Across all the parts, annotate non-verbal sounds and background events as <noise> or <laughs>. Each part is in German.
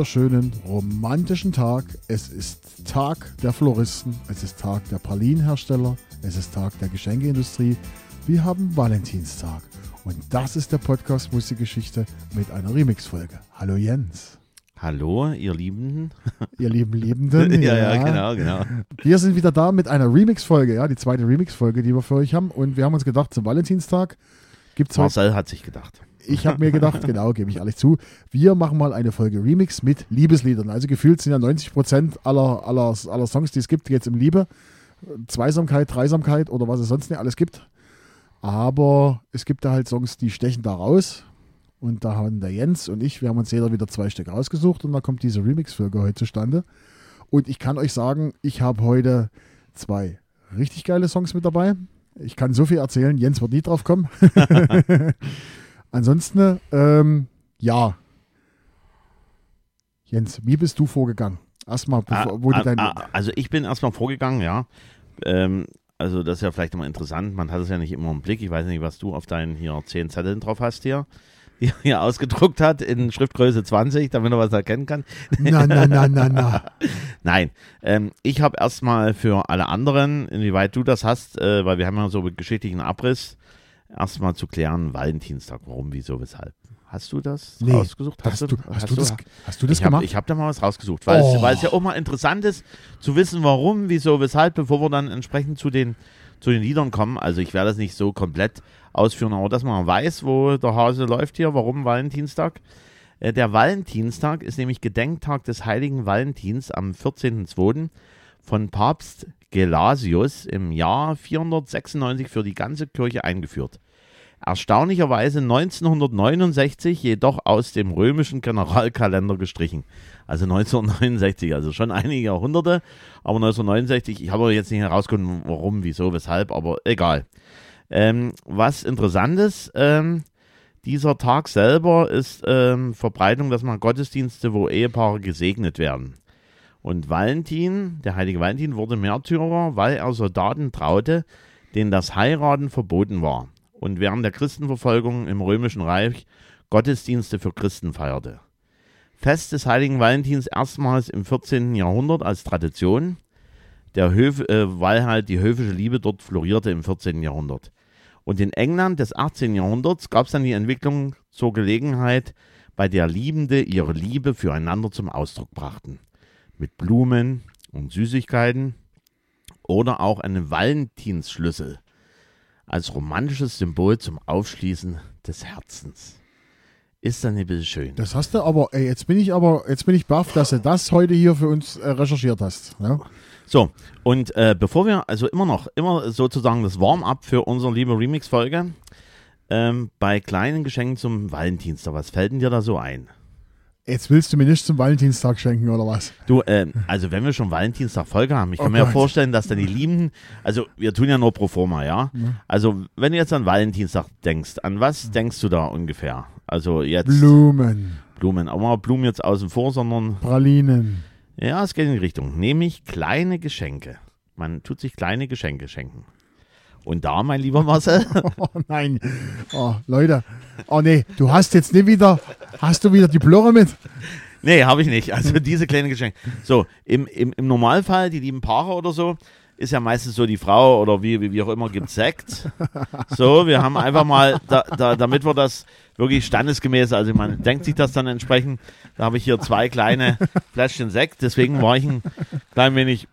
wunderschönen romantischen Tag. Es ist Tag der Floristen, es ist Tag der Pralinenhersteller, es ist Tag der Geschenkeindustrie. Wir haben Valentinstag. Und das ist der Podcast Musikgeschichte mit einer Remix-Folge. Hallo Jens. Hallo, ihr Liebenden. <laughs> Ihr lieben Liebenden. <laughs> ja, ja, genau, genau. Wir sind wieder da mit einer Remix-Folge, ja, die zweite Remix-Folge, die wir für euch haben. Und wir haben uns gedacht, zum Valentinstag gibt es heute. Marcel hat sich gedacht. Ich habe mir gedacht, <laughs> genau, gebe ich ehrlich zu, wir machen mal eine Folge Remix mit Liebesliedern. Also gefühlt sind ja 90 Prozent aller, aller, aller Songs, die es gibt, jetzt um Liebe, Zweisamkeit, Dreisamkeit oder was es sonst nicht alles gibt. Aber es gibt da halt Songs, die stechen da raus. Und da haben der Jens und ich, wir haben uns jeder wieder zwei Stück rausgesucht und da kommt diese Remix-Folge heute zustande. Und ich kann euch sagen, ich habe heute zwei richtig geile Songs mit dabei. Ich kann so viel erzählen, Jens wird nie drauf kommen. <laughs> <laughs> Ansonsten, ähm, ja. Jens, wie bist du vorgegangen? Erstmal, bevor, Ah, wo du ah, dein. ah, also ich bin erstmal vorgegangen, ja. Ähm, also das ist ja vielleicht immer interessant, man hat es ja nicht immer im Blick. Ich weiß nicht, was du auf deinen hier 10 Zetteln drauf hast hier, die er hier ausgedruckt hat in Schriftgröße 20, damit er was erkennen kann. Na, na, na, na, na. <laughs> Nein, ähm, ich habe erstmal für alle anderen, inwieweit du das hast, äh, weil wir haben ja so einen geschichtlichen Abriss, erstmal zu klären, Valentinstag, warum, wieso, weshalb. Hast du das Nee. rausgesucht? Hast, du, hast, du das, hast du das ich habe gemacht? hab da mal was rausgesucht, weil, Oh. es, weil es ja auch mal interessant ist, zu wissen, warum, wieso, weshalb, bevor wir dann entsprechend zu den, zu den Liedern kommen. Also ich werde das nicht so komplett ausführen, aber dass man weiß, wo der Hase läuft hier, warum Valentinstag. Äh, Der Valentinstag ist nämlich Gedenktag des heiligen Valentins am 14.02. von Papst Gelasius im Jahr 496 für die ganze Kirche eingeführt. Erstaunlicherweise 1969 jedoch aus dem römischen Generalkalender gestrichen. Also 1969, also schon einige Jahrhunderte, aber 1969, ich habe jetzt nicht herausgefunden, warum, wieso, weshalb, aber egal. Ähm, was interessant ist, ähm, dieser Tag selber ist ähm, Verbreitung, dass man Gottesdienste, wo Ehepaare gesegnet werden. Und Valentin, der heilige Valentin, wurde Märtyrer, weil er Soldaten traute, denen das Heiraten verboten war und während der Christenverfolgung im Römischen Reich Gottesdienste für Christen feierte. Fest des heiligen Valentins erstmals im 14. Jahrhundert als Tradition, Höf, äh, weil halt die höfische Liebe dort florierte im 14. Jahrhundert. Und in England des 18. Jahrhunderts gab es dann die Entwicklung zur Gelegenheit, bei der Liebende ihre Liebe füreinander zum Ausdruck brachten. Mit Blumen und Süßigkeiten oder auch einen Valentinsschlüssel als romantisches Symbol zum Aufschließen des Herzens. Ist dann ein bisschen schön. Das hast du aber, ey, jetzt bin ich aber, jetzt bin ich baff, dass du das heute hier für uns äh, recherchiert hast. Ja? So, und äh, bevor wir, also immer noch, immer sozusagen das Warm-up für unsere liebe Remix-Folge, ähm, bei kleinen Geschenken zum Valentinstag, was fällt denn dir da so ein? Jetzt willst du mir nicht zum Valentinstag schenken, oder was? Du, ähm, also wenn wir schon Valentinstag Folge haben, ich kann Oh mir ja vorstellen, dass dann die Lieben, also wir tun ja nur pro forma, ja? Also wenn du jetzt an Valentinstag denkst, an was denkst du da ungefähr? Also jetzt Blumen, Blumen, aber mal Blumen jetzt außen vor, sondern Pralinen. ja, es geht in die Richtung, nämlich kleine Geschenke. Man tut sich kleine Geschenke schenken. Und da, mein lieber Marcel, <laughs> Oh nein. Oh, Leute. Oh nee, du hast jetzt nicht wieder, hast du wieder die Plörre mit? Nee, habe ich nicht. Also diese kleinen Geschenke. So, im, im, im Normalfall, die lieben Paare oder so, ist ja meistens so die Frau oder wie, wie, wie auch immer, gibt Sekt. So, wir haben einfach mal, da, da, damit wir das wirklich standesgemäß, also man denkt sich das dann entsprechend, da habe ich hier zwei kleine Fläschchen Sekt, deswegen war ich ein klein wenig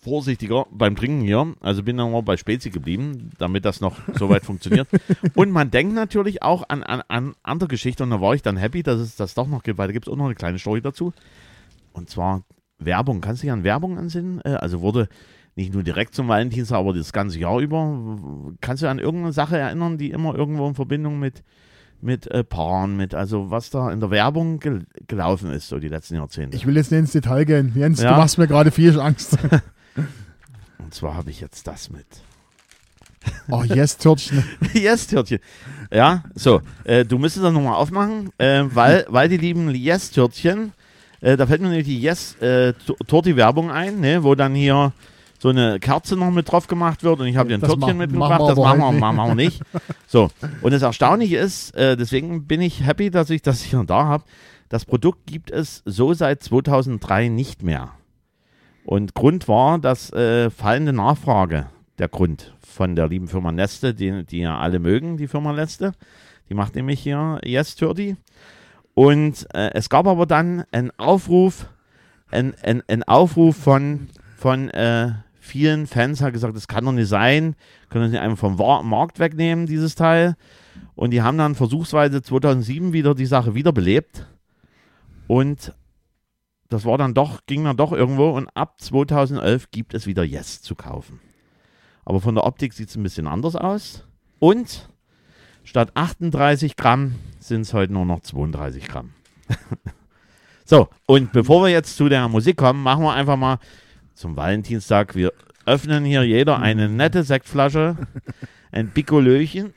vorsichtiger beim Trinken hier. Also bin dann mal bei Spezi geblieben, damit das noch soweit funktioniert. <laughs> Und man denkt natürlich auch an, an, an andere Geschichten und da war ich dann happy, dass es das doch noch gibt, weil da gibt es auch noch eine kleine Story dazu. Und zwar Werbung. Kannst du dich an Werbung ansinnen? Äh, Also wurde nicht nur direkt zum Valentinstag, aber das ganze Jahr über. Kannst du an irgendeine Sache erinnern, die immer irgendwo in Verbindung mit, mit äh, Paaren, mit, also was da in der Werbung gel gelaufen ist, so die letzten Jahrzehnte? Ich will jetzt nicht ins Detail gehen. Jens, Ja. du machst mir gerade viel Angst. <laughs> und zwar habe ich jetzt das mit. Oh, yes, Törtchen. <laughs> yes, Törtchen. Ja, so, äh, du müsstest das nochmal aufmachen, äh, weil, weil die lieben Yes-Törtchen, äh, da fällt mir nämlich die Yes-Torti-Werbung ein, ne, wo dann hier so eine Kerze noch mit drauf gemacht wird und ich habe dir ein Das Törtchen mitgebracht, das machen wir, machen wir nicht. So, und das Erstaunliche ist, äh, deswegen bin ich happy, dass ich das hier da habe, Das Produkt gibt es so seit 2003 nicht mehr. Und Grund war das äh, fallende Nachfrage. Der Grund von der lieben Firma Neste, die, die ja alle mögen, die Firma Neste. Die macht nämlich hier Yes 30. Und äh, es gab aber dann einen Aufruf, ein, ein, ein Aufruf von, von äh, vielen Fans, hat gesagt, das kann doch nicht sein, können wir nicht einfach vom Markt wegnehmen, dieses Teil. Und die haben dann versuchsweise 2007 wieder die Sache wiederbelebt. Und das war dann doch, ging dann doch irgendwo. Und ab 2011 gibt es wieder Yes zu kaufen. Aber von der Optik sieht es ein bisschen anders aus. Und statt 38 Gramm sind es heute nur noch 32 Gramm. <laughs> so, und bevor wir jetzt zu der Musik kommen, machen wir einfach mal zum Valentinstag. Wir öffnen hier jeder eine nette Sektflasche, <laughs> ein Pikolöchen.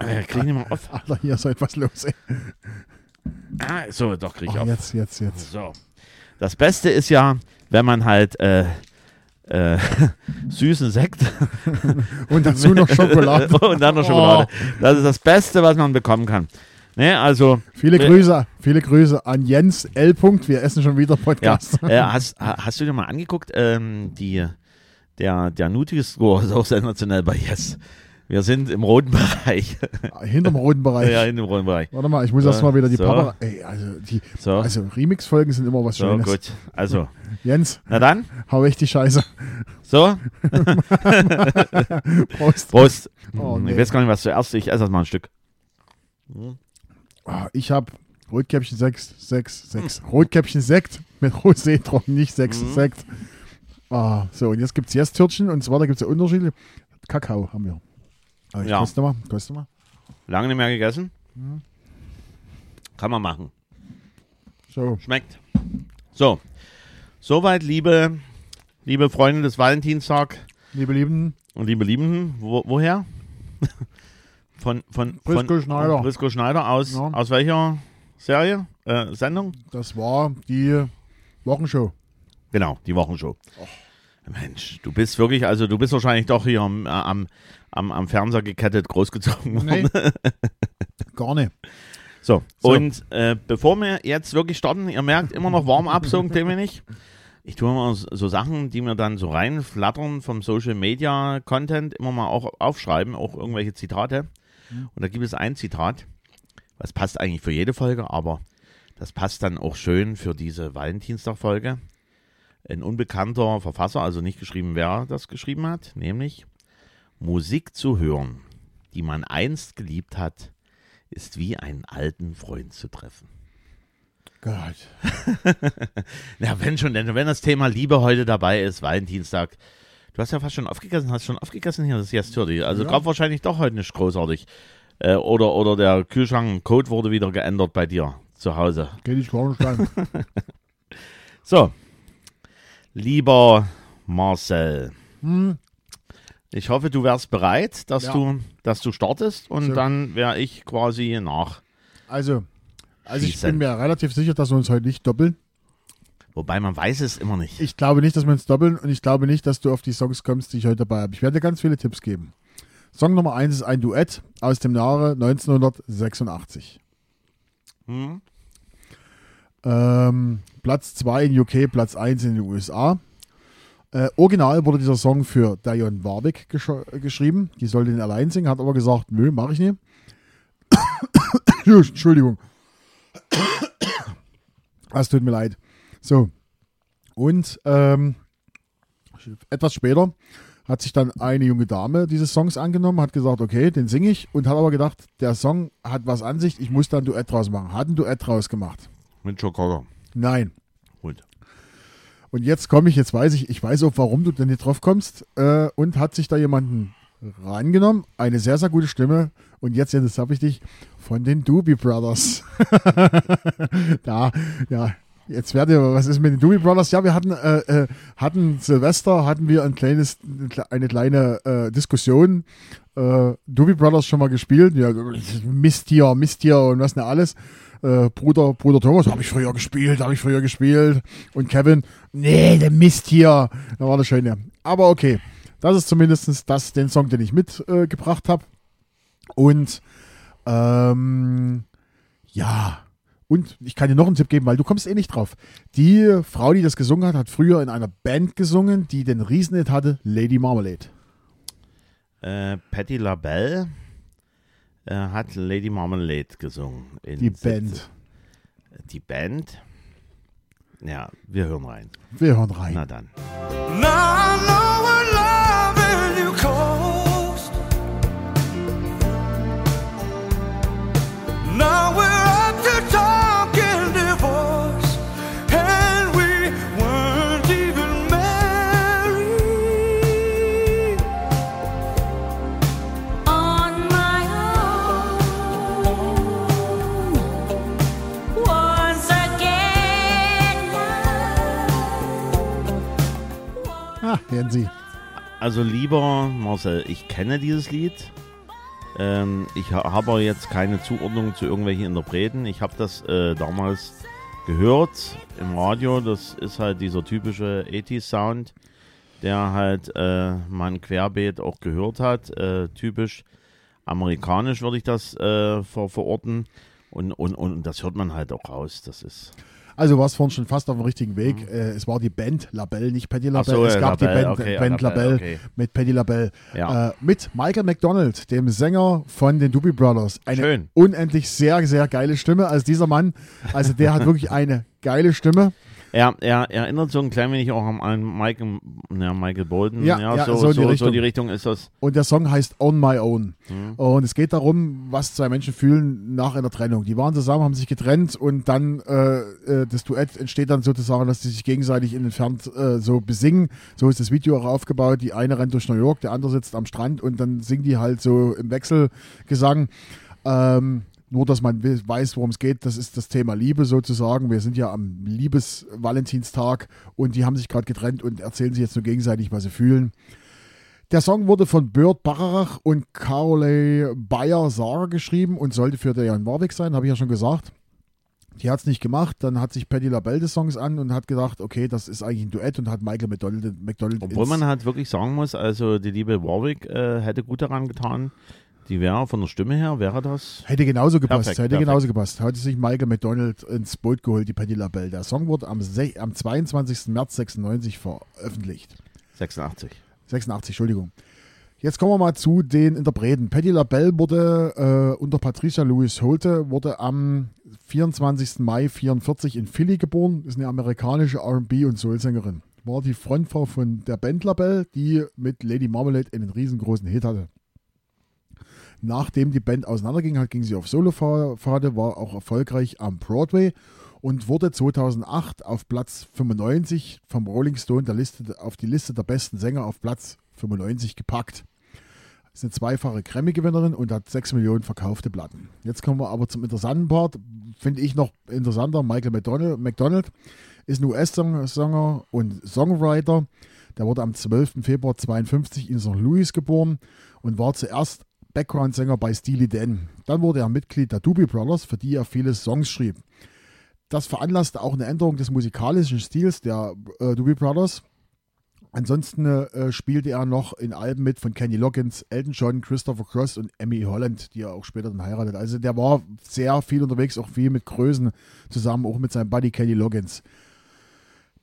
Äh, krieg ich nicht mal auf. Alter, hier ist heute was los, ey. Ah, so, doch, krieg ich Oh, auf. jetzt, jetzt, jetzt. So. Das Beste ist ja, wenn man halt äh, äh, <laughs> süßen Sekt <laughs> Und dazu noch Schokolade. <laughs> und dann noch Schokolade. Das ist das Beste, was man bekommen kann. Ne, also, Viele Grüße, viele Grüße an Jens L. Punkt. Wir essen schon wieder ja, Podcast. äh, hast, ha- hast du dir mal angeguckt, ähm, die, der, der Nutri-Score ist auch sensationell bei Yes. Wir sind im roten Bereich. Hinterm roten Bereich. <laughs> ja, in dem roten Bereich. Warte mal, ich muss So, erst mal wieder die so. Papa. Ey, also, die, So, also Remix-Folgen sind immer was so Schönes. gut. Also, Jens, na dann, hau echt die Scheiße. so, <laughs> Prost. Prost. Oh, ich nee. weiß gar nicht, was zuerst. Ich esse erst mal ein Stück. Ah, ich habe Rotkäppchen 6, 6, 6. Rotkäppchen Sekt mit Rosé trocken, nicht 6 Mhm. Sekt. Ah, so, und jetzt gibt es Yes-Törtchen und zwar, da gibt es ja Unterschiede. Kakao haben wir. Ah, ich Ja. koste mal, koste mal. Lange nicht mehr gegessen. Mhm. Kann man machen. So, Schmeckt. So. Soweit, liebe, liebe Freunde des Valentinstag liebe Lieben, und liebe Liebenden. Wo, woher? <laughs> Von, von, von Schneider. Prisco Schneider aus, Ja. aus welcher Serie? Äh, Sendung? das war die Wochenshow. Genau, die Wochenshow. Mensch, du bist wirklich, also du bist wahrscheinlich doch hier am, äh, am, am, am Fernseher gekettet großgezogen worden. Nee, <laughs> gar nicht. So, So. und äh, bevor wir jetzt wirklich starten, ihr merkt immer noch Warm-up so ein wenig. Ich tue immer so so Sachen, die mir dann so reinflattern vom Social Media Content, immer mal auch aufschreiben, auch irgendwelche Zitate. Und da gibt es ein Zitat, was passt eigentlich für jede Folge, aber das passt dann auch schön für diese Valentinstag-Folge. Ein unbekannter Verfasser, also nicht geschrieben, wer das geschrieben hat, nämlich Musik zu hören, die man einst geliebt hat, ist wie einen alten Freund zu treffen. Gott. <laughs> Ja, wenn schon, denn wenn das Thema Liebe heute dabei ist, Valentinstag. Du hast ja fast schon aufgegessen, hast schon aufgegessen hier, das ist jetzt Türdi. Also Ja. gab wahrscheinlich doch heute nicht großartig. Äh, oder, oder der Kühlschrank-Code wurde wieder geändert bei dir zu Hause. Geh dich gar nicht rein. <laughs> So, lieber Marcel, hm, ich hoffe, du wärst bereit, dass, Ja. du, dass du startest und So. dann wäre ich quasi nach. also, also ich bin mir relativ sicher, dass wir uns heute nicht doppeln. Wobei man weiß es immer nicht. Ich glaube nicht, dass wir uns doppeln und ich glaube nicht, dass du auf die Songs kommst, die ich heute dabei habe. Ich werde dir ganz viele Tipps geben. Song Nummer 1 ist ein Duett aus dem Jahre 1986. Hm? Ähm, Platz 2 in UK, Platz 1 in den USA. Äh, original wurde dieser Song für Dion Warwick gesch geschrieben. Die sollte den allein singen, hat aber gesagt, nö, mache ich nicht. <coughs> Entschuldigung. <coughs> Es tut mir leid. So. Und ähm, etwas später hat sich dann eine junge Dame dieses Songs angenommen, hat gesagt, okay, den singe ich und hat aber gedacht, der Song hat was an sich, ich muss da ein Duett draus machen. Hat ein Duett draus gemacht. Mit Schokolade. Nein. Gut. Und jetzt komme ich, jetzt weiß ich, ich weiß auch, warum du denn nicht drauf kommst. Äh, und hat sich da jemanden reingenommen. Eine sehr, sehr gute Stimme. Und jetzt, jetzt habe ich dich von den Doobie Brothers. <laughs> da, ja. Jetzt werdet ihr, was ist mit den Doobie Brothers? Ja, wir hatten, äh, äh, hatten Silvester, hatten wir ein kleines, eine kleine äh, Diskussion. Äh, Doobie Brothers schon mal gespielt. Ja, Misttier, Misttier und was nicht alles. Äh, Bruder, Bruder Thomas, habe ich früher gespielt, habe ich früher gespielt. Und Kevin, nee, der Mist hier. Da war das schön, ja. Aber okay, das ist zumindest das, den Song, den ich mitgebracht äh, habe. Und ähm, ja, Und ich kann dir noch einen Tipp geben, weil du kommst eh nicht drauf. Die Frau, die das gesungen hat, hat früher in einer Band gesungen, die den Riesenhit hatte, Lady Marmalade. Äh, Patti LaBelle äh, hat Lady Marmalade gesungen. in Die Sitze- Band. Die Band? Ja, wir hören rein. Wir hören rein. Na dann. Now I Ah, hören Sie. Also lieber Marcel, ich kenne dieses Lied. Ähm, ich ha habe jetzt keine Zuordnung zu irgendwelchen Interpreten. Ich habe das äh, damals gehört im Radio. Das ist halt dieser typische 80s-Sound, der halt äh, man querbeet auch gehört hat. Äh, typisch amerikanisch würde ich das äh, ver verorten. Und, und, und das hört man halt auch raus. Das ist. Also du warst vorhin schon fast auf dem richtigen Weg. Äh, es war die Band Labelle, nicht Ach Labelle. so, es gab Labelle, die Band, okay, Band Labelle, Labelle okay. mit Patti Labelle. Ja. Äh, mit Michael McDonald, dem Sänger von den Doobie Brothers. Eine Schön. unendlich sehr, sehr geile Stimme. Also dieser Mann, also der hat wirklich <laughs> eine geile Stimme. Er, er erinnert so ein klein wenig auch an- Michael, ja, Michael Bolton. Ja, ja, so, so in die so, so Richtung. die Richtung ist das. Und der Song heißt On My Own. Mhm. Und es geht darum, was zwei Menschen fühlen nach einer Trennung. Die waren zusammen, haben sich getrennt und dann äh, äh, das Duett entsteht dann sozusagen, dass die sich gegenseitig in entfernt äh, so besingen. So ist das Video auch aufgebaut. Die eine rennt durch New York, der andere sitzt am Strand und dann singen die halt so im Wechselgesang. Ähm, nur, dass man we- weiß, worum es geht, das ist das Thema Liebe sozusagen. Wir sind ja am Liebes-Valentinstag und die haben sich gerade getrennt und erzählen sich jetzt nur gegenseitig, was sie fühlen. Der Song wurde von Bert Bacharach und Carole Bayer-Sager geschrieben und sollte für Diane Warwick sein, habe ich ja schon gesagt. Die hat es nicht gemacht. Dann hat sich Patti LaBelle des Songs an und hat gedacht, okay, das ist eigentlich ein Duett und hat Michael McDonald, McDonald Obwohl man halt wirklich sagen muss, also die liebe Warwick äh, hätte gut daran getan. Die wäre von der Stimme her, wäre das. Hätte genauso gepasst, Perfekt, hätte perfekt. genauso gepasst. Hatte sich Michael McDonald ins Boot geholt, die Patti LaBelle. Der Song wurde am, am 22. März 96 veröffentlicht. 86. 86, Entschuldigung. Jetzt kommen wir mal zu den Interpreten. Patti LaBelle wurde äh, unter Patricia Louis Holte wurde am 24. Mai 44 in Philly geboren. Ist eine amerikanische R&B und Soul-Sängerin. War die Frontfrau von der Band LaBelle, die mit Lady Marmalade einen riesengroßen Hit hatte. Nachdem die Band auseinanderging, hat, ging sie auf Solopfade, war auch erfolgreich am Broadway und wurde 2008 auf Platz 95 vom Rolling Stone der Liste, auf die Liste der besten Sänger auf Platz 95 gepackt. Ist eine zweifache Grammy-Gewinnerin und hat 6 Millionen verkaufte Platten. Jetzt kommen wir aber zum interessanten Part. Finde ich noch interessanter. Michael McDonald, McDonald ist ein US-Sänger und Songwriter. Der wurde am 12. Februar 52 in St. Louis geboren und war zuerst Background-Sänger bei Steely Dan. Dann wurde er Mitglied der Doobie Brothers, für die er viele Songs schrieb. Das veranlasste auch eine Änderung des musikalischen Stils der äh, Doobie Brothers. Ansonsten äh, spielte er noch in Alben mit von Kenny Loggins, Elton John, Christopher Cross und Emmy Holland, die er auch später dann heiratet. Also der war sehr viel unterwegs, auch viel mit Größen zusammen, auch mit seinem Buddy Kenny Loggins.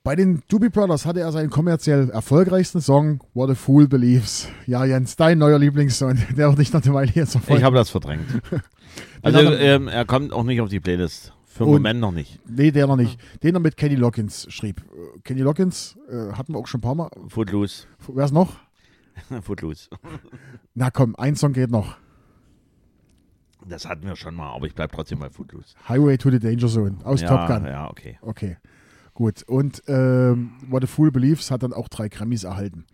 Bei den Doobie Brothers hatte er seinen kommerziell erfolgreichsten Song What a Fool Believes. Ja, Jens, dein neuer Lieblingssong, <laughs> der wird dich noch eine Weile jetzt verfolgen. Ich habe das verdrängt. <laughs> Also er- ähm, er kommt auch nicht auf die Playlist. Für den Moment noch nicht. Nee, der noch nicht. Den er mit Kenny Loggins schrieb. Äh, Kenny Loggins äh, hatten wir auch schon ein paar Mal. Footloose. Wer ist noch? <laughs> Footloose. Na komm, ein Song geht noch. Das hatten wir schon mal, aber ich bleib trotzdem bei Footloose. Highway to the Danger Zone aus ja, Top Gun. Ja, okay. Okay, gut. Und ähm, What a Fool Believes hat dann auch drei Grammys erhalten.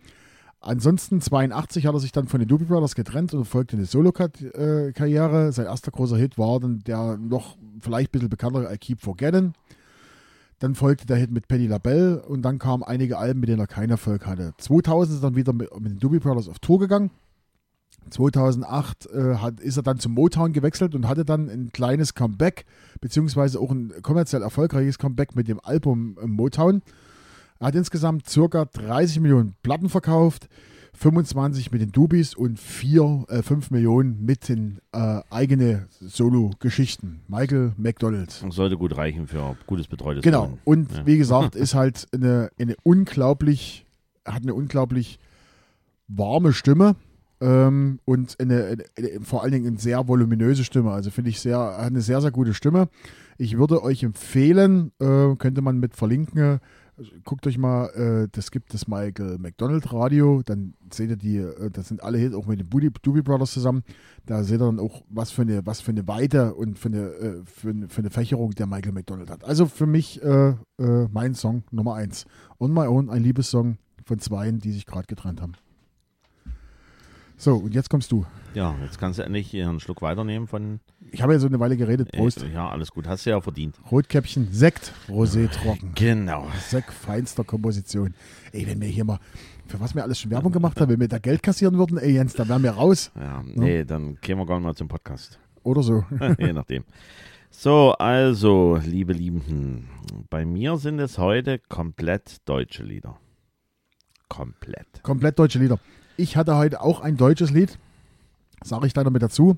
Ansonsten 82 hat er sich dann von den Doobie Brothers getrennt und folgte eine Solo-Karriere. Sein erster großer Hit war dann der noch vielleicht ein bisschen bekanntere I Keep Forgetting. Dann folgte der Hit mit Patti LaBelle und dann kamen einige Alben, mit denen er keinen Erfolg hatte. 2000 ist er dann wieder mit, mit den Doobie Brothers auf Tour gegangen. 2008 äh, hat, ist er dann zum Motown gewechselt und hatte dann ein kleines Comeback, beziehungsweise auch ein kommerziell erfolgreiches Comeback mit dem Album äh, Motown. Er hat insgesamt circa 30 Millionen Platten verkauft. 25 mit den Dubis und 4, äh, 5 Millionen mit den äh, eigene Solo-Geschichten. Michael McDonald. Sollte gut reichen für gutes betreutes Genau. Wohnen. Und Ja. wie gesagt, <laughs> ist halt eine, eine unglaublich, hat eine unglaublich warme Stimme ähm, und eine, eine, eine, vor allen Dingen eine sehr voluminöse Stimme. Also finde ich sehr, hat eine sehr, sehr gute Stimme. Ich würde euch empfehlen, äh, könnte man mit verlinken, äh, guckt euch mal, äh, das gibt das Michael McDonald Radio, dann seht ihr die, äh, das sind alle Hits auch mit den Doobie Brothers zusammen. Da seht ihr dann auch, was für eine, was für eine Weite und für eine, äh, für, eine, für eine Fächerung der Michael McDonald hat. Also für mich äh, äh, mein Song Nummer eins. On My Own, ein Liebessong von zweien, die sich gerade getrennt haben. So, und jetzt kommst du. Ja, jetzt kannst du endlich hier einen Schluck weiternehmen von. Ich habe ja so eine Weile geredet. Prost. Äh, ja, alles gut. Hast du ja verdient. Rotkäppchen, Sekt, Rosé trocken. Genau. Sekt feinster Komposition. Ey, wenn wir hier mal, für was wir alles schon Werbung gemacht haben, wenn wir da Geld kassieren würden, ey Jens, dann wären wir raus. Ja, nee, dann gehen wir gar nicht mal zum Podcast. Oder so. <laughs> Je nachdem. So, also, liebe Liebenden, bei mir sind es heute komplett deutsche Lieder. Komplett. Komplett deutsche Lieder. Ich hatte heute auch ein deutsches Lied, sage ich da noch mit dazu.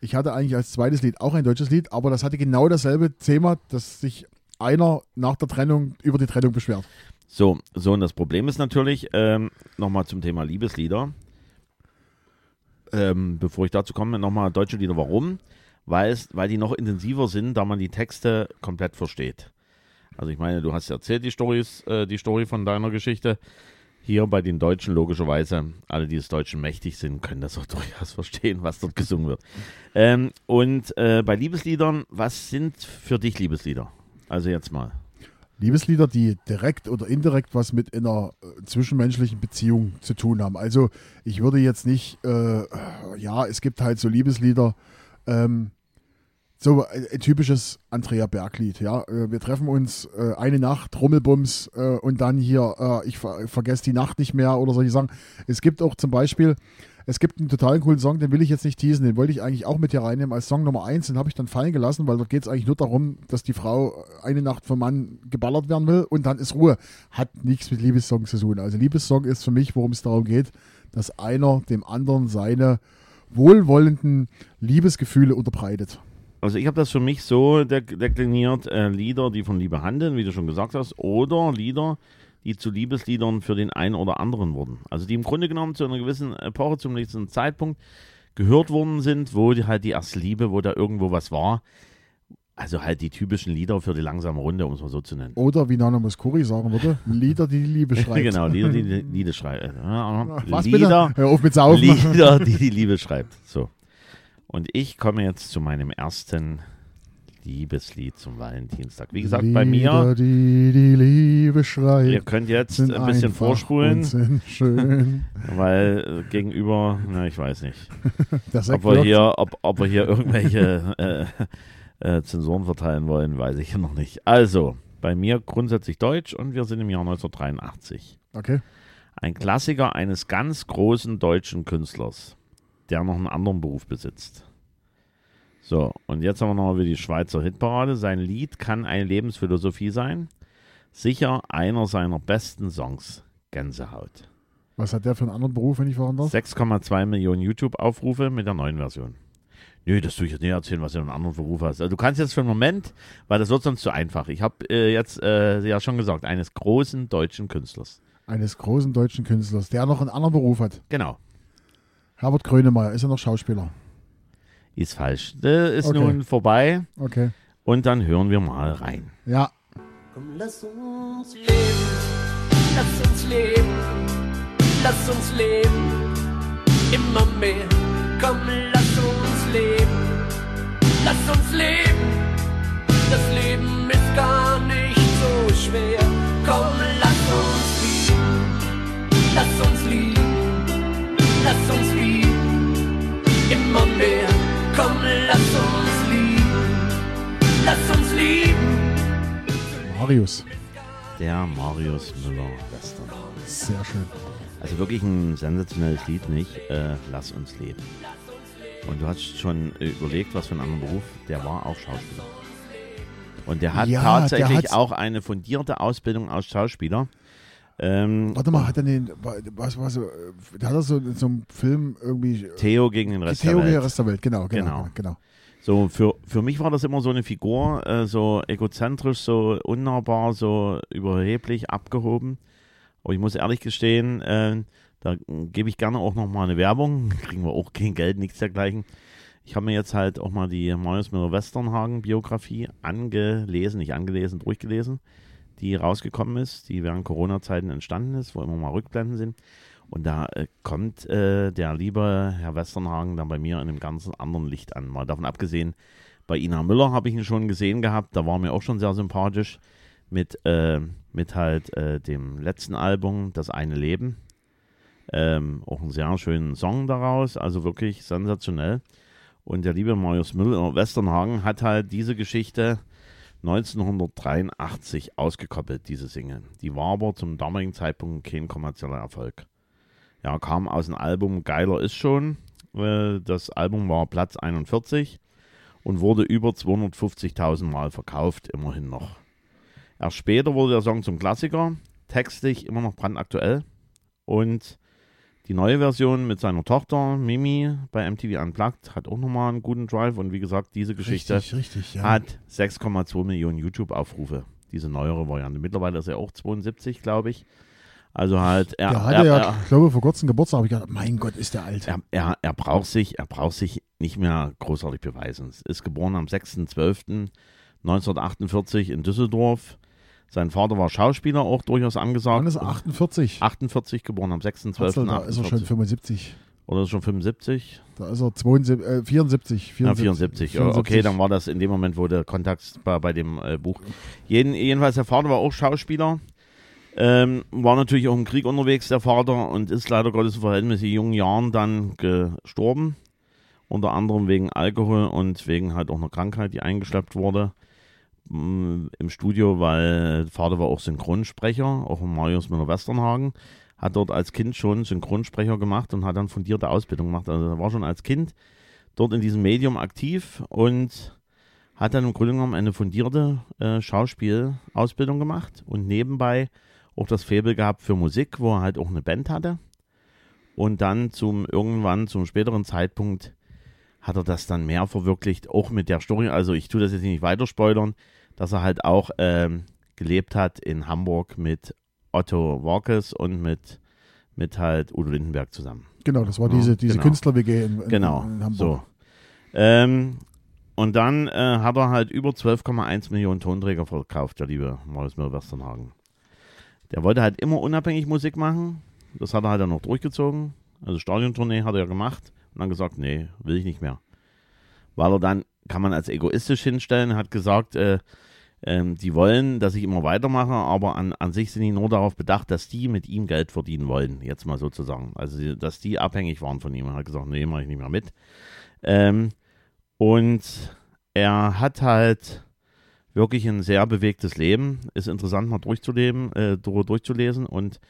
Ich hatte eigentlich als zweites Lied auch ein deutsches Lied, aber das hatte genau dasselbe Thema, dass sich einer nach der Trennung über die Trennung beschwert. So, so und das Problem ist natürlich, ähm, nochmal zum Thema Liebeslieder. Ähm, bevor ich dazu komme, nochmal deutsche Lieder. Warum? Weil, weil die noch intensiver sind, da man die Texte komplett versteht. Also ich meine, du hast erzählt die Storys, äh, die Story von deiner Geschichte. Hier bei den Deutschen logischerweise, alle, die des Deutschen mächtig sind, können das auch <laughs> durchaus verstehen, was dort gesungen wird. Ähm, und äh, bei Liebesliedern, was sind für dich Liebeslieder? Also jetzt mal. Liebeslieder, die direkt oder indirekt was mit einer äh, zwischenmenschlichen Beziehung zu tun haben. Also ich würde jetzt nicht, äh, ja, es gibt halt so Liebeslieder, ähm, so ein, ein typisches Andrea Berg-Lied, ja. Äh, wir treffen uns äh, eine Nacht, Rummelbums äh, und dann hier, äh, ich ver vergesse die Nacht nicht mehr oder solche Sachen. Es gibt auch zum Beispiel, es gibt einen total coolen Song, den will ich jetzt nicht teasen, den wollte ich eigentlich auch mit hier reinnehmen als Song Nummer eins, den habe ich dann fallen gelassen, weil dort geht es eigentlich nur darum, dass die Frau eine Nacht vom Mann geballert werden will und dann ist Ruhe. Hat nichts mit Liebessong zu tun. Also Liebessong ist für mich, worum es darum geht, dass einer dem anderen seine wohlwollenden Liebesgefühle unterbreitet. Also ich habe das für mich so dek- dekliniert, äh, Lieder, die von Liebe handeln, wie du schon gesagt hast, oder Lieder, die zu Liebesliedern für den einen oder anderen wurden. Also die im Grunde genommen zu einer gewissen Epoche, zum nächsten Zeitpunkt gehört worden sind, wo die, halt die erste Liebe, wo da irgendwo was war. Also halt die typischen Lieder für die langsame Runde, um es mal so zu nennen. Oder wie Nana Muscuri sagen würde, Lieder, die die Liebe <laughs> schreibt. genau, Lieder, die die <laughs> Lieder schreiben. Was Lieder, bitte? Hör auf mit Saufen. Lieder, die die Liebe schreibt. So. Und ich komme jetzt zu meinem ersten Liebeslied zum Valentinstag. Wie gesagt, bei mir, Lieder, die die Liebe schreibt. ihr könnt jetzt ein bisschen vorspulen, schön. <laughs> weil äh, gegenüber, na, ich weiß nicht, <laughs> ob wir hier, ob, ob wir hier irgendwelche äh, äh, Zensuren verteilen wollen, weiß ich noch nicht. Also, bei mir grundsätzlich Deutsch und wir sind im Jahr 1983. Okay. Ein Klassiker eines ganz großen deutschen Künstlers, der noch einen anderen Beruf besitzt. So, und jetzt haben wir nochmal wieder die Schweizer Hitparade. Sein Lied kann eine Lebensphilosophie sein. Sicher einer seiner besten Songs. Gänsehaut. Was hat der für einen anderen Beruf, wenn ich fragen darf? 6,2 Millionen YouTube-Aufrufe mit der neuen Version. Nö, das tue ich jetzt nicht erzählen, was du einen anderen Beruf hast. Also du kannst jetzt für einen Moment, weil das wird sonst zu einfach. Ich habe äh, jetzt äh, ja schon gesagt, eines großen deutschen Künstlers. Eines großen deutschen Künstlers, der noch einen anderen Beruf hat. Genau. Herbert Grönemeyer, ist er noch Schauspieler? Ist falsch. Das ist Okay. nun vorbei Okay. und dann hören wir mal rein. Ja, Komm, lass uns leben, lass uns leben, lass uns leben, immer mehr. Komm, lass uns leben, Marius. Der Marius Müller Western. Sehr schön. Also wirklich ein sensationelles Lied, nicht? Äh, Lass uns leben. Und du hast schon äh, überlegt, was für einen anderen Beruf. Der war auch Schauspieler. Und der hat Ja, tatsächlich der auch eine fundierte Ausbildung als Schauspieler. Ähm, Warte mal, hat er den, was war so, äh, da hat er so in so einem Film irgendwie, äh, Theo gegen den Rest die der Welt. der Rest der Welt, genau, genau, Genau. genau. So, für, für mich war das immer so eine Figur, äh, so egozentrisch, so unnahbar, so überheblich, abgehoben. Aber ich muss ehrlich gestehen, äh, da gebe ich gerne auch nochmal eine Werbung. <laughs> Kriegen wir auch kein Geld, nichts dergleichen. Ich habe mir jetzt halt auch mal die Marius Müller-Westernhagen-Biografie angelesen, nicht angelesen, durchgelesen, die rausgekommen ist, die während Corona-Zeiten entstanden ist, wo immer mal Rückblenden sind. Und da äh, kommt äh, der liebe Herr Westernhagen dann bei mir in einem ganz anderen Licht an. Mal davon abgesehen, bei Ina Müller habe ich ihn schon gesehen gehabt, da war mir auch schon sehr sympathisch mit, äh, mit halt äh, dem letzten Album, Das eine Leben. Ähm, auch einen sehr schönen Song daraus, also wirklich sensationell. Und der liebe Marius Müller Westernhagen hat halt diese Geschichte 1983 ausgekoppelt, diese Single. Die war aber zum damaligen Zeitpunkt kein kommerzieller Erfolg. Ja, kam aus dem Album Geiler ist schon. Äh, Das Album war Platz 41 und wurde über 250.000 Mal verkauft, immerhin noch. Erst später wurde der Song zum Klassiker, textlich immer noch brandaktuell. Und die neue Version mit seiner Tochter Mimi bei MTV Unplugged hat auch nochmal einen guten Drive. Und wie gesagt, diese Geschichte Richtig, richtig, ja. hat 6,2 Millionen YouTube-Aufrufe. Diese neuere Variante. Mittlerweile ist er auch 72, glaube ich. Also halt, er, der hatte er, ja, er, ich glaube, vor kurzem Geburtstag, habe ich gedacht, mein Gott, ist der alt. er, er, er, braucht sich, er braucht sich nicht mehr großartig beweisen. Es ist geboren am 6.12.1948 in Düsseldorf. Sein Vater war Schauspieler, auch durchaus angesagt. Wann ist er? 48? 48 geboren am Hatzel, Da ist er schon 6.12.48. 75. Oder ist er schon 75? Da ist er 72, äh, 74. 74. Ja, 74. Okay, dann war das in dem Moment, wo der Kontakt bei, bei dem äh, Buch. Jeden, jedenfalls, der Vater war auch Schauspieler. Ähm, war natürlich auch im Krieg unterwegs, der Vater, und ist leider Gottes in verhältnismäßig jungen Jahren dann gestorben. Unter anderem wegen Alkohol und wegen halt auch einer Krankheit, die eingeschleppt wurde mm, im Studio, weil Vater war auch Synchronsprecher, auch Marius Müller-Westernhagen. Hat dort als Kind schon Synchronsprecher gemacht und hat dann fundierte Ausbildung gemacht. Also er war schon als Kind dort in diesem Medium aktiv und hat dann im Grunde genommen eine fundierte äh, Schauspielausbildung gemacht und nebenbei auch das Faible gehabt für Musik, wo er halt auch eine Band hatte. Und dann zum irgendwann, zum späteren Zeitpunkt, hat er das dann mehr verwirklicht, auch mit der Story. Also ich tue das jetzt nicht weiter spoilern, dass er halt auch ähm, gelebt hat in Hamburg mit Otto Walkes und mit, mit halt Udo Lindenberg zusammen. Genau, das war diese, diese genau. Künstler-WG in, in, Genau, in Hamburg. so. Ähm, und dann äh, hat er halt über 12,1 Millionen Tonträger verkauft, der liebe Marius Müller-Westernhagen. Der wollte halt immer unabhängig Musik machen. Das hat er halt dann noch durchgezogen. Also Stadiontournee hat er ja gemacht und dann gesagt, nee, will ich nicht mehr. Weil er dann, kann man als egoistisch hinstellen, hat gesagt, äh, ähm, die wollen, dass ich immer weitermache, aber an, an sich sind die nur darauf bedacht, dass die mit ihm Geld verdienen wollen, jetzt mal sozusagen. Also, dass die abhängig waren von ihm. Er hat gesagt, nee, mache ich nicht mehr mit. Ähm, und er hat halt wirklich ein sehr bewegtes Leben. Ist interessant mal durchzuleben, äh, durch- durchzulesen und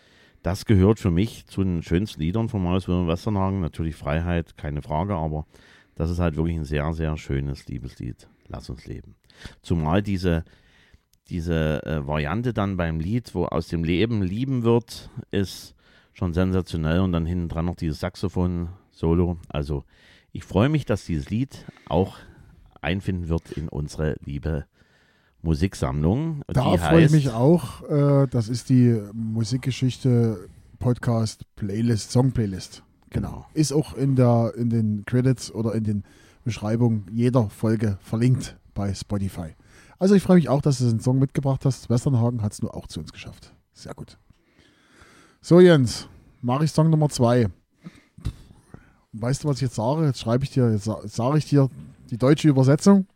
das gehört für mich zu den schönsten Liedern von Marius Wilhelm Westernhagen. Natürlich Freiheit, keine Frage, aber das ist halt wirklich ein sehr, sehr schönes Liebeslied. Lass uns leben. Zumal diese, diese äh, Variante dann beim Lied, wo aus dem Leben lieben wird, ist schon sensationell und dann hinten dran noch dieses Saxophon-Solo. Also ich freue mich, dass dieses Lied auch einfinden wird in unsere liebe Musiksammlung. Da freue ich mich auch. Äh, das ist die Musikgeschichte Podcast Playlist, Song Playlist. Genau. Ist auch in, der, in den Credits oder in den Beschreibungen jeder Folge verlinkt bei Spotify. Also ich freue mich auch, dass du den Song mitgebracht hast. Westernhagen hat es nur auch zu uns geschafft. Sehr gut. So Jens, mache ich Song Nummer zwei. Weißt du, was ich jetzt sage? Jetzt schreibe ich dir, jetzt sa- sage ich dir die deutsche Übersetzung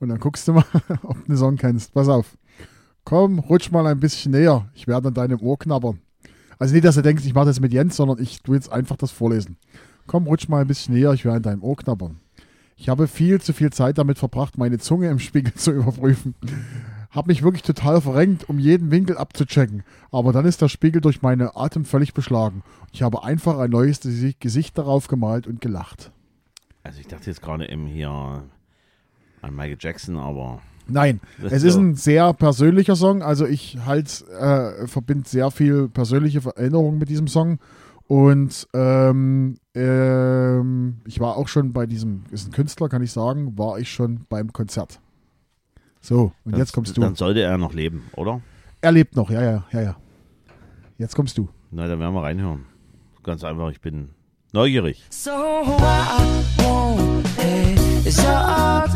und dann guckst du mal, <laughs> ob du den Song kennst. Pass auf. Komm, rutsch mal ein bisschen näher. Ich werde an deinem Ohr knabbern. Also nicht, dass du denkst, ich mache das mit Jens, sondern ich tue jetzt einfach das vorlesen. Komm, rutsch mal ein bisschen näher, ich werde an deinem Ohr knabbern. Ich habe viel zu viel Zeit damit verbracht, meine Zunge im Spiegel <laughs> zu überprüfen. Hab mich wirklich total verrenkt, um jeden Winkel abzuchecken. Aber dann ist der Spiegel durch meine Atem völlig beschlagen. Ich habe einfach ein neues Gesi- Gesicht darauf gemalt und gelacht. Also ich dachte jetzt gerade eben hier an Michael Jackson, aber Nein, <laughs> es so. ist ein sehr persönlicher Song. Also ich halt äh, verbinde sehr viel persönliche Erinnerungen mit diesem Song. Und ähm, ähm, ich war auch schon bei diesem, ist ein Künstler, kann ich sagen, war ich schon beim Konzert. So, und Das- jetzt kommst du. Dann sollte er noch leben, oder? Er lebt noch, ja, ja, ja, ja. Jetzt kommst du. Na, dann werden wir reinhören. Ganz einfach, ich bin neugierig. So I won't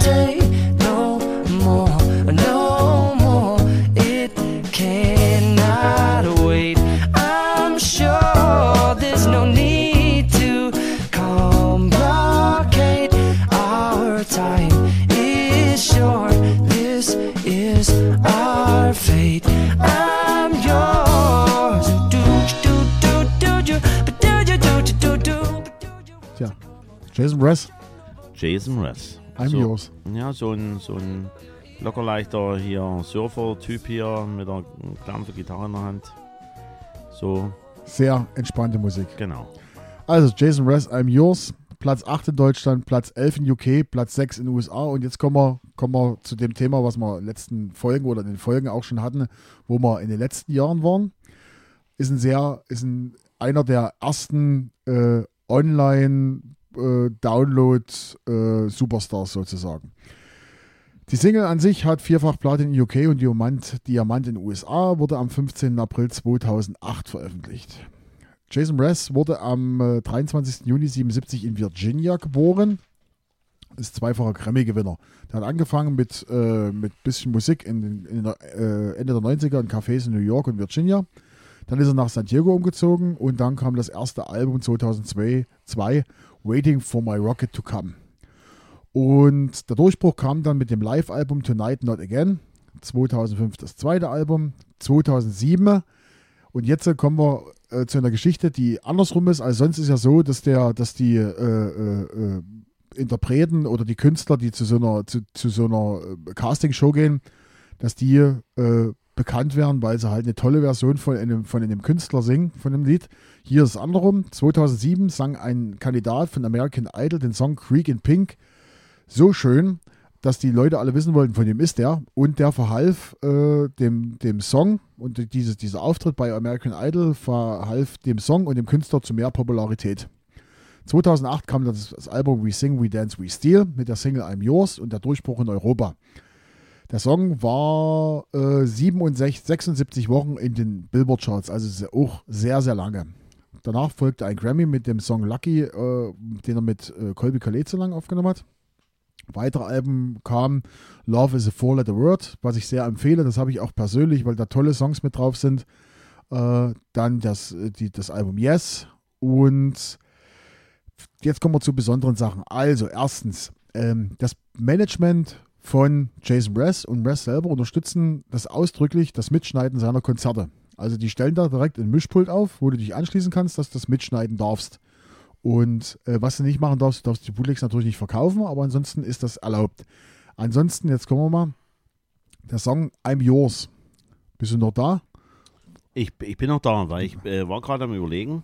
hesitate no more, no more. It cannot wait. I'm sure there's no need to complicate. Our time is short. This is our fate. I'm yours. Do do do do do, but do do do do do do. Tja, Jason Brass, Jason Ress. I'm so, yours. Ja, so ein, so ein lockerleichter hier Surfer-Typ hier mit einer kleinen Gitarre in der Hand. So, Sehr entspannte Musik. genau. Also Jason Ress, I'm Yours, Platz 8 in Deutschland, Platz 11 in UK, Platz 6 in den USA und jetzt kommen wir, kommen wir zu dem Thema, was wir in den letzten Folgen oder in den Folgen auch schon hatten, wo wir in den letzten Jahren waren. Ist ein sehr, ist ein, einer der ersten äh, Online äh, Download äh, Superstars sozusagen. Die Single an sich hat vierfach Platin in UK und Diamant, Diamant in USA, wurde am 15. April 2008 veröffentlicht. Jason Mraz wurde am äh, 23. Juni 77 in Virginia geboren. Ist zweifacher Grammy-Gewinner. Der hat angefangen mit, äh, mit bisschen Musik in, in der, äh, Ende der 90er in Cafés in New York und Virginia. Dann ist er nach San Diego umgezogen und dann kam das erste Album 2002, zwei, Waiting for My Rocket to Come. Und der Durchbruch kam dann mit dem Live-Album Tonight Not Again. 2005 das zweite Album. 2007 und jetzt kommen wir äh, zu einer Geschichte, die andersrum ist. als sonst ist ja so, dass der, dass die äh, äh, äh, Interpreten oder die Künstler, die zu so einer, zu, zu so einer äh, Castingshow gehen, dass die äh, bekannt werden, weil sie halt eine tolle Version von einem, von einem Künstler singen, von einem Lied. Hier ist es andersrum. 2007 sang ein Kandidat von American Idol den Song Creek in Pink so schön, dass die Leute alle wissen wollten, von wem ist der. Und der verhalf äh, dem, dem Song und dieses, dieser Auftritt bei American Idol verhalf dem Song und dem Künstler zu mehr Popularität. 2008 kam das, das Album We Sing, We Dance, We Steal mit der Single I'm Yours und der Durchbruch in Europa. Der Song war äh, 67, 76 Wochen in den Billboard-Charts, also auch sehr, sehr lange. Danach folgte ein Grammy mit dem Song Lucky, äh, den er mit äh, Colby Calais so lange aufgenommen hat. Weitere Alben kamen Love is a Four-Letter Word, was ich sehr empfehle. Das habe ich auch persönlich, weil da tolle Songs mit drauf sind. Äh, dann das, äh, die, das Album Yes. Und jetzt kommen wir zu besonderen Sachen. Also, erstens, ähm, das Management von Jason Mraz und Mraz selber unterstützen das ausdrücklich, das Mitschneiden seiner Konzerte. Also, die stellen da direkt ein Mischpult auf, wo du dich anschließen kannst, dass du das mitschneiden darfst. Und äh, was du nicht machen darfst, du darfst die Bootlegs natürlich nicht verkaufen, aber ansonsten ist das erlaubt. Ansonsten, jetzt kommen wir mal, der Song I'm Yours. Bist du noch da? Ich, ich bin noch da, weil ich äh, war gerade am überlegen.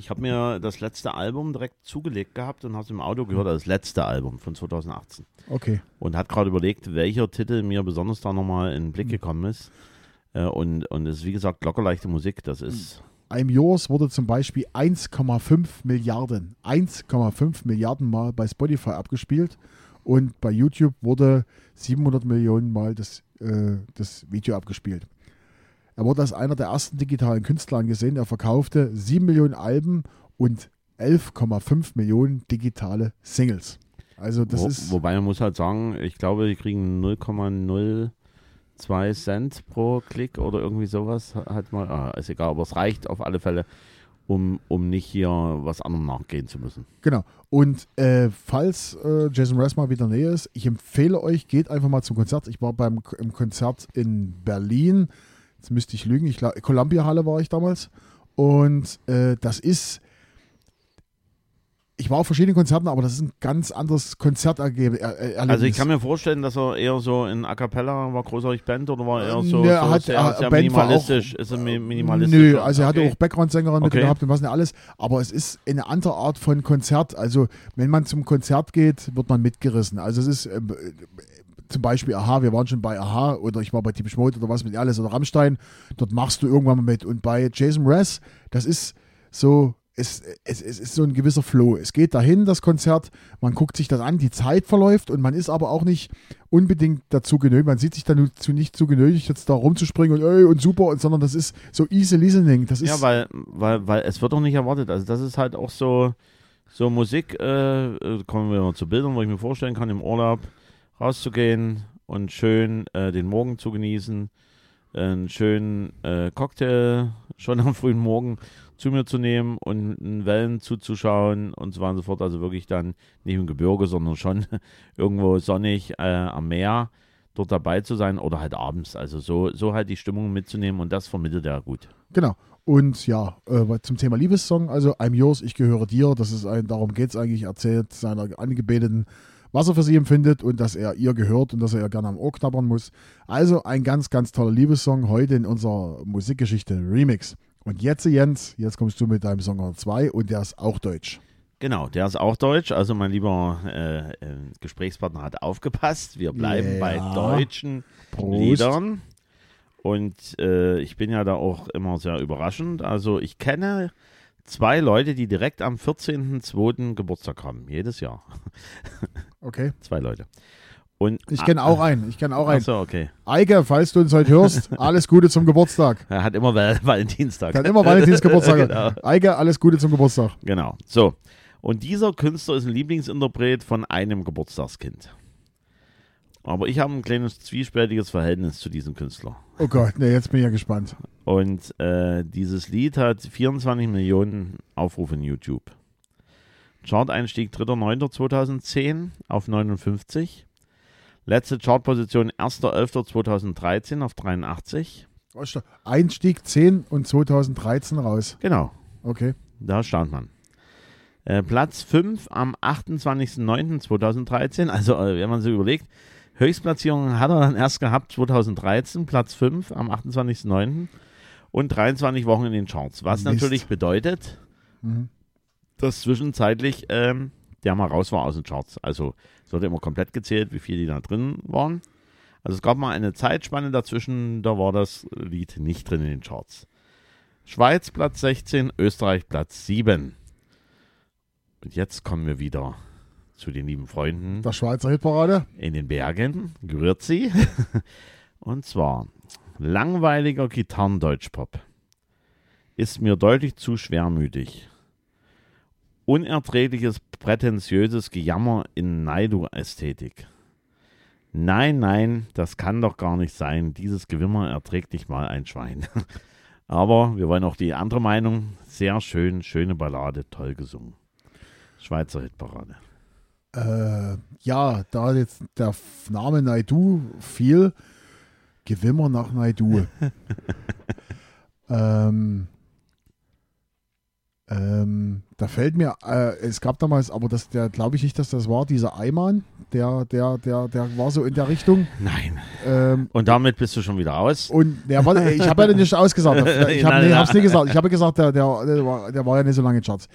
Ich habe mir das letzte Album direkt zugelegt gehabt und habe es im Auto gehört, also das letzte Album von 2018. Okay. Und hat gerade überlegt, welcher Titel mir besonders da nochmal in den Hm. Blick gekommen ist. Äh, und, und es ist wie gesagt lockerleichte Musik. Das Hm. ist I'm Yours wurde zum Beispiel 1,5 Milliarden, 1,5 Milliarden Mal bei Spotify abgespielt und bei YouTube wurde 700 Millionen Mal das, äh, das Video abgespielt. Er wurde als einer der ersten digitalen Künstler angesehen. Er verkaufte 7 Millionen Alben und 11,5 Millionen digitale Singles. Also das Wo, ist wobei man muss halt sagen, ich glaube, die kriegen 0,02 Cent pro Klick oder irgendwie sowas. Halt mal, ah, ist egal, aber es reicht auf alle Fälle, um, um nicht hier was anderem nachgehen zu müssen. Genau. Und äh, falls äh, Jason Mraz mal wieder näher ist, ich empfehle euch, geht einfach mal zum Konzert. Ich war beim im Konzert in Berlin. Jetzt müsste ich lügen. Ich glaube, Columbia Halle war ich damals. Und äh, das ist. Ich war auf verschiedenen Konzerten, aber das ist ein ganz anderes Konzertergebnis. Also ich kann mir vorstellen, dass er eher so in A Cappella war, großartig Band oder war er so, Nö, so hat- sehr, äh, sehr Band minimalistisch? Ist er mi- minimalistisch? Nö, also er hatte Okay. auch Background-Sängerin Okay. gehabt und was nicht alles. Aber es ist eine andere Art von Konzert. Also wenn man zum Konzert geht, wird man mitgerissen. Also es ist, ähm, zum Beispiel Aha, wir waren schon bei Aha oder ich war bei Deep Mode oder was mit alles oder Rammstein, dort machst du irgendwann mal mit. Und bei Jason Mraz, das ist so, es, es, es ist so ein gewisser Flow. Es geht dahin, das Konzert, man guckt sich das an, die Zeit verläuft und man ist aber auch nicht unbedingt dazu genötigt, man sieht sich dazu nicht zu genötigt, jetzt da rumzuspringen und ey und super, und, sondern das ist so easy listening. Das ist, Ja, weil, weil, weil es wird auch nicht erwartet. Also das ist halt auch so, so Musik, äh, äh, kommen wir mal zu Bildern, wo ich mir vorstellen kann, im Urlaub rauszugehen und schön äh, den Morgen zu genießen, einen schönen äh, Cocktail <laughs> schon am frühen Morgen zu mir zu nehmen und Wellen zuzuschauen und so weiter und so fort. Also wirklich dann nicht im Gebirge, sondern schon <laughs> irgendwo sonnig äh, am Meer dort dabei zu sein oder halt abends. Also so, so halt die Stimmung mitzunehmen und das vermittelt er gut. Genau. Und ja, äh, zum Thema Liebessong, also I'm yours, ich gehöre dir, das ist ein, darum geht es eigentlich, erzählt seiner Angebeteten, was er für sie empfindet und dass er ihr gehört und dass er ihr gerne am Ohr knabbern muss. Also ein ganz, ganz toller Liebessong heute in unserer Musikgeschichte Remix. Und jetzt, Jens, jetzt kommst du mit deinem Song Nummer 2 und der ist auch deutsch. Genau, der ist auch deutsch. Also mein lieber äh, äh, Gesprächspartner hat aufgepasst. Wir bleiben Ja. bei deutschen Prost. Liedern. Und äh, ich bin ja da auch immer sehr überraschend. Also ich kenne zwei Leute, die direkt am 14.02. Geburtstag haben. Jedes Jahr. <laughs> Okay. Zwei Leute. Und Ich kenne auch einen, ich kenne auch einen. Achso, okay. Eike, falls du uns heute hörst, <laughs> alles Gute zum Geburtstag. Er hat immer Val Valentinstag. Kann immer Valentinsgeburtstag. <laughs> genau. Eike, alles Gute zum Geburtstag. genau. So. Und dieser Künstler ist ein Lieblingsinterpret von einem Geburtstagskind. Aber ich habe ein kleines zwiespältiges Verhältnis zu diesem Künstler. Oh Gott, nee, jetzt bin ich ja gespannt. Und äh, dieses Lied hat 24 Millionen Aufrufe in YouTube. Chart-Einstieg 3.9.2010 auf 59. Letzte Chartposition 1.11.2013 auf 83. Einstieg 10 und 2013 raus. Genau, Okay. da stand man. Äh, Platz 5 am 28.09.2013. Also, äh, wenn man so überlegt, Höchstplatzierung hat er dann erst gehabt 2013, Platz 5 am 28.09. und 23 Wochen in den Charts. Was Mist. natürlich bedeutet, Mhm. dass zwischenzeitlich ähm, der mal raus war aus den Charts. Also es wurde immer komplett gezählt, wie viele die da drin waren. Also es gab mal eine Zeitspanne dazwischen, da war das Lied nicht drin in den Charts. Schweiz Platz 16, Österreich Platz 7. Und jetzt kommen wir wieder zu den lieben Freunden Der Schweizer Hitparade. in den Bergen. Grüezi. <laughs> Und zwar langweiliger Gitarrendeutschpop. Ist mir deutlich zu schwermütig. Unerträgliches, prätentiöses Gejammer in Naidu-Ästhetik. Nein, nein, das kann doch gar nicht sein. Dieses Gewimmer erträgt nicht mal ein Schwein. <laughs> Aber wir wollen auch die andere Meinung. Sehr schön, schöne Ballade, toll gesungen. Schweizer Hitparade. Äh, ja, da jetzt der Name Naidu fiel, Gewimmer nach Naidu. <laughs> ähm, ähm, da fällt mir, äh, es gab damals, aber das, der glaube ich nicht, dass das war, dieser Eimann, der, der, der, der war so in der Richtung. Nein. Ähm, Und damit bist du schon wieder aus. und ja, warte, <laughs> ich habe ja nicht ausgesagt. Ich habe nee, hab's nicht gesagt. Ich habe gesagt, der, der, der, war, der war ja nicht so lange in Charts.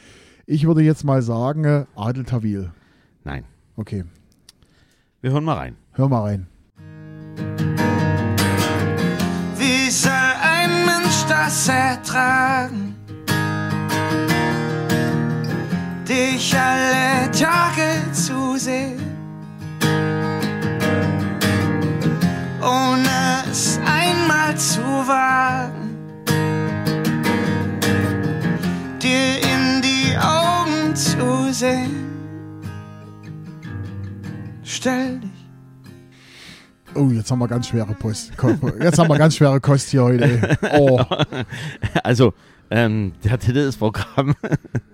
Ich würde jetzt mal sagen, Adel Tawil. Nein. Okay, Wir hören mal rein. hör mal rein. Wie soll ein Mensch das ertragen? Dich alle Tage zu sehen, Stell dich Oh, jetzt haben wir ganz schwere Post. Jetzt haben wir ganz schwere Kost hier heute. Oh, <laughs> Also, ähm, der Titel ist Programm.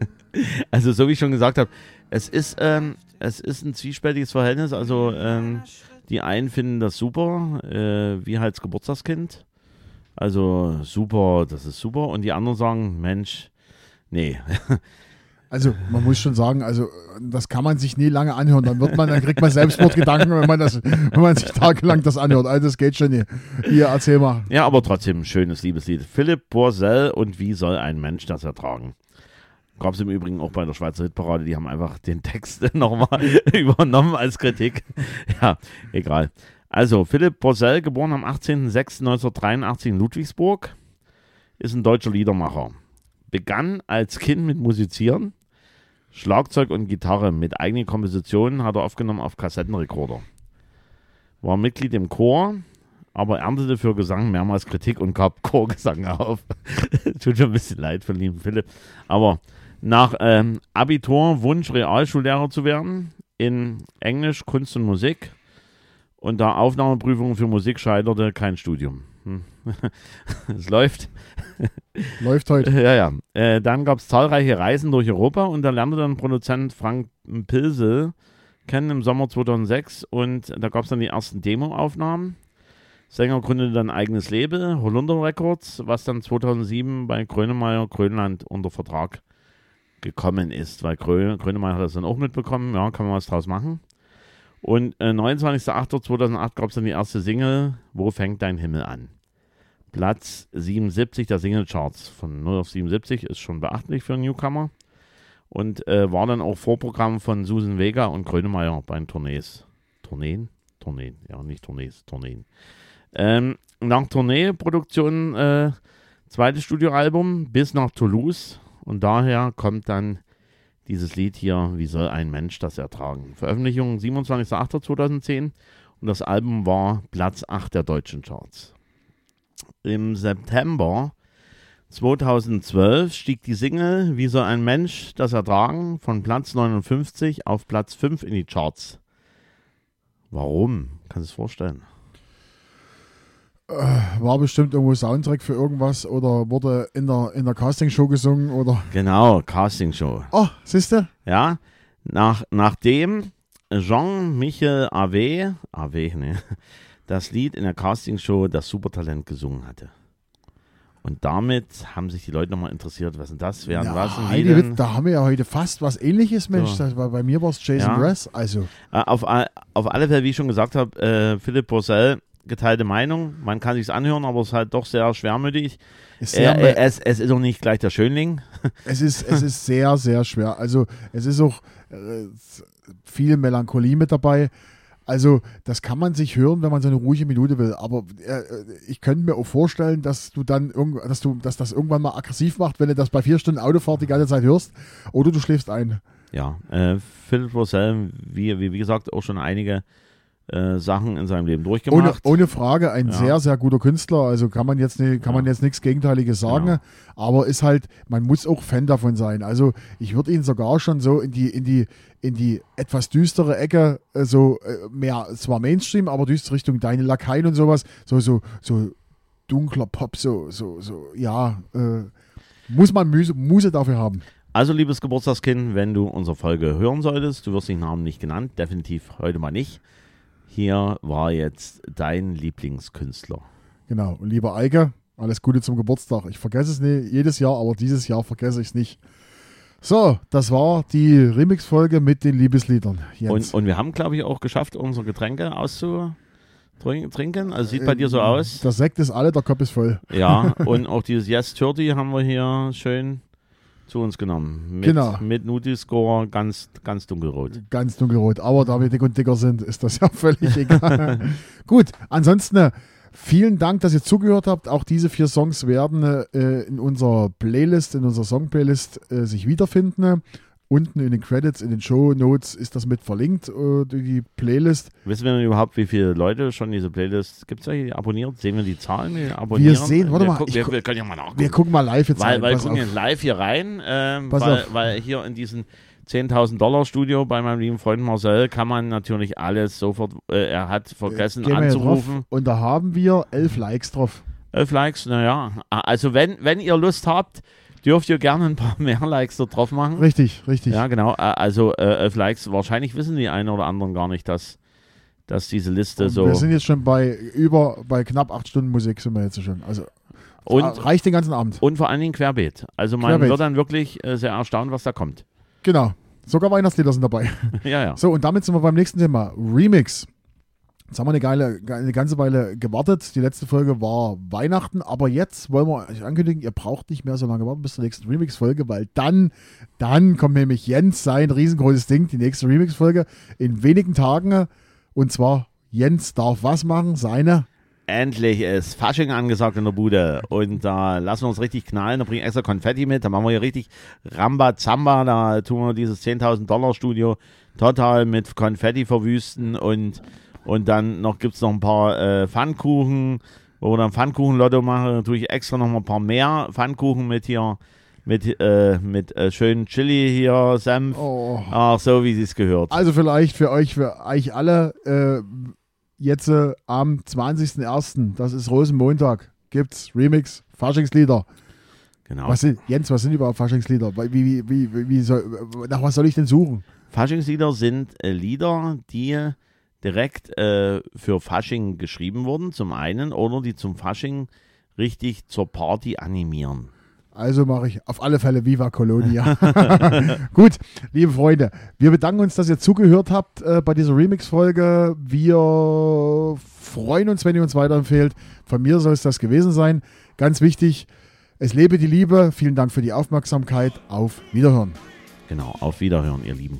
<laughs> also, so wie ich schon gesagt habe, es ist, ähm, es ist ein zwiespältiges Verhältnis. Also, ähm, die einen finden das super, äh, wie halt das Geburtstagskind. Also, super, das ist super. Und die anderen sagen, Mensch, nee. <laughs> also man muss schon sagen, also das kann man sich nie lange anhören. Dann wird man, dann kriegt man Selbstmordgedanken, wenn man das, wenn man sich tagelang das anhört. Also das geht schon nicht. Hier, erzähl mal. Ja, aber trotzdem ein schönes Liebeslied. Philipp Borsell und wie soll ein Mensch das ertragen? Gab es im Übrigen auch bei der Schweizer Hitparade, die haben einfach den Text <laughs> nochmal übernommen als Kritik. Ja, egal. Also, Philipp Borsell, geboren am 18.06.1983 in Ludwigsburg, ist ein deutscher Liedermacher. Begann als Kind mit Musizieren, Schlagzeug und Gitarre. Mit eigenen Kompositionen hat er aufgenommen auf Kassettenrekorder. War Mitglied im Chor, aber erntete für Gesang mehrmals Kritik und gab <laughs> Chorgesang auf. <laughs> Tut schon ein bisschen leid für lieben Philipp. Aber nach ähm, Abitur Wunsch, Realschullehrer zu werden in Englisch, Kunst und Musik. Und da Aufnahmeprüfungen für Musik scheiterte, kein Studium. Hm. <laughs> es läuft. Läuft heute. <laughs> Ja, ja. Äh, dann gab es zahlreiche Reisen durch Europa und da lernte dann Produzent Frank Pilsel kennen im Sommer 2006 und da gab es dann die ersten Demo-Aufnahmen. Sänger gründete dann ein eigenes Label, Holunder Records, was dann 2007 bei Grönemeyer Grönland unter Vertrag gekommen ist, weil Grö Grönemeyer hat das dann auch mitbekommen, ja, kann man was draus machen. Und äh, 29.08.2008 gab es dann die erste Single, Wo fängt dein Himmel an? Platz 77 der Singlecharts von 0 auf 77 ist schon beachtlich für einen Newcomer. Und äh, war dann auch Vorprogramm von Susan Vega und Grönemeyer bei den Tournees. Tourneen? Tourneen, ja, nicht Tournees, Tourneen. Ähm, nach Tourneeproduktion, äh, zweites Studioalbum bis nach Toulouse. Und daher kommt dann dieses Lied hier, Wie soll ein Mensch das ertragen? Veröffentlichung 27.08.2010 und das Album war Platz 8 der deutschen Charts. Im September 2012 stieg die Single Wie soll ein Mensch das ertragen von Platz 59 auf Platz 5 in die Charts. Warum? Kannst du es vorstellen? War bestimmt irgendwo Soundtrack für irgendwas oder wurde in der, in der Castingshow gesungen oder. Genau, Castingshow. Oh, siehste? Ja, nach, nachdem Jean-Michel Ave, Ave, ne, das Lied in der Castingshow Das Supertalent gesungen hatte. Und damit haben sich die Leute nochmal interessiert, was sind das? Wer Ja, was denn? da haben wir ja heute fast was ähnliches, Mensch. Das war, bei mir war es Jason Ja. Mraz. Also, Äh, auf, auf alle Fälle, wie ich schon gesagt habe, äh, Philipp Borsell, geteilte Meinung. Man kann sich's anhören, aber es ist halt doch sehr schwermütig. sehr, Äh, äh, es, es ist auch nicht gleich der Schönling. <laughs> es, ist, es ist sehr, sehr schwer. Also, es ist auch äh, viel Melancholie mit dabei. Also, das kann man sich hören, wenn man so eine ruhige Minute will. Aber äh, ich könnte mir auch vorstellen, dass du dann dass du, dass das irgendwann mal aggressiv macht, wenn du das bei vier Stunden Autofahrt die ganze Zeit hörst. Oder du schläfst ein. Ja, äh, Philipp Borsell, wie, wie, wie gesagt, auch schon einige äh, Sachen in seinem Leben Ohne, durchgemacht. ohne Frage ein Ja. sehr, sehr guter Künstler. Also kann man jetzt, ne, kann man Ja. jetzt nichts Gegenteiliges sagen. Genau. Aber ist halt, man muss auch Fan davon sein. Also ich würde ihn sogar schon so in die, in die, in die etwas düstere Ecke, äh, so äh, mehr, zwar Mainstream, aber düster Richtung Deine Lakaien und sowas, so, so, so dunkler Pop, so, so, so, ja, äh, muss man Muse, Muse dafür haben. Also, liebes Geburtstagskind, wenn du unsere Folge hören solltest, du wirst den Namen nicht genannt, definitiv heute mal nicht. Hier war jetzt dein Lieblingskünstler. Genau. Und lieber Eike, alles Gute zum Geburtstag. Ich vergesse es nicht jedes Jahr, aber dieses Jahr vergesse ich es nicht. So, das war die Remix-Folge mit den Liebesliedern. Und, und wir haben, glaube ich, auch geschafft, unsere Getränke auszutrinken. Also sieht bei dir so aus. Der Sekt ist alle, der Kopf ist voll. Ja, <laughs> und auch dieses Yes 30 haben wir hier schön zu uns genommen. Mit, Genau. mit Nudie-Score, ganz, ganz dunkelrot. Ganz dunkelrot. Aber da wir dick und dicker sind, ist das ja <laughs> völlig egal. <laughs> Gut, ansonsten äh, vielen Dank, dass ihr zugehört habt. Auch diese vier Songs werden äh, in unserer Playlist, in unserer Song-Playlist äh, sich wiederfinden. Unten in den Credits, in den Show Notes ist das mit verlinkt, äh, die Playlist. Wissen wir denn überhaupt, wie viele Leute schon diese Playlist, gibt es da die abonniert? Sehen wir die Zahlen? Die abonnieren? sehen- warte wir mal, gucken- wir, wir können ja mal nachgucken. Wir gucken mal live jetzt weil, rein. weil wir gucken jetzt live hier rein, ähm, weil, weil hier in diesem 10.000 Dollar Studio bei meinem lieben Freund Marcel kann man natürlich alles sofort, äh, er hat vergessen wir hier anzurufen. Und da haben wir elf Likes drauf. Elf Likes, naja. Also wenn, wenn ihr Lust habt, dürft ihr gerne ein paar <laughs> mehr Likes da drauf machen. Richtig, richtig. Ja, genau. Äh, Also äh, elf Likes. Wahrscheinlich wissen die einen oder anderen gar nicht, dass, dass diese Liste Und so. Wir sind jetzt schon bei über, bei knapp acht Stunden Musik sind wir jetzt schon. Also Und, reicht den ganzen Abend. und vor allen Dingen Querbeet. Also man Querbeet. wird dann wirklich äh, sehr erstaunt, was da kommt. Genau. Sogar Weihnachtslieder sind dabei. <laughs> ja, ja. So, und damit sind wir beim nächsten Thema. Remix. Jetzt haben wir eine geile, eine ganze Weile gewartet. Die letzte Folge war Weihnachten, aber jetzt wollen wir euch ankündigen, ihr braucht nicht mehr so lange warten bis zur nächsten Remix-Folge, weil dann, dann kommt nämlich Jens sein riesengroßes Ding, die nächste Remix-Folge in wenigen Tagen. Und zwar Jens darf was machen? Seine Endlich ist Fasching angesagt in der Bude und da lassen wir uns richtig knallen, da bringen extra Konfetti mit, da machen wir hier richtig Rambazamba, da tun wir dieses 10.000 Dollar Studio total mit Konfetti verwüsten und, und dann noch gibt es noch ein paar äh, Pfannkuchen, wo wir dann Pfannkuchen-Lotto machen, da tue ich extra noch mal ein paar mehr Pfannkuchen mit hier, mit, äh, mit äh, schönen Chili hier, Senf, Oh. ach so wie es gehört. Also vielleicht für euch, für euch alle, äh, jetzt äh, am 20.01., das ist Rosenmontag, gibt's Remix, Faschingslieder. Genau. Was sind, Jens, was sind überhaupt Faschingslieder? Wie, wie, wie, wie, wie soll, nach was soll ich denn suchen? Faschingslieder sind äh, Lieder, die direkt äh, für Fasching geschrieben wurden, zum einen, oder die zum Fasching richtig zur Party animieren. Also mache ich auf alle Fälle Viva Colonia. <laughs> Gut, liebe Freunde, wir bedanken uns, dass ihr zugehört habt äh, bei dieser Remix-Folge. Wir freuen uns, wenn ihr uns weiterempfehlt. Von mir soll es das gewesen sein. Ganz wichtig, es lebe die Liebe. Vielen Dank für die Aufmerksamkeit. Auf Wiederhören. Genau, auf Wiederhören, ihr Lieben.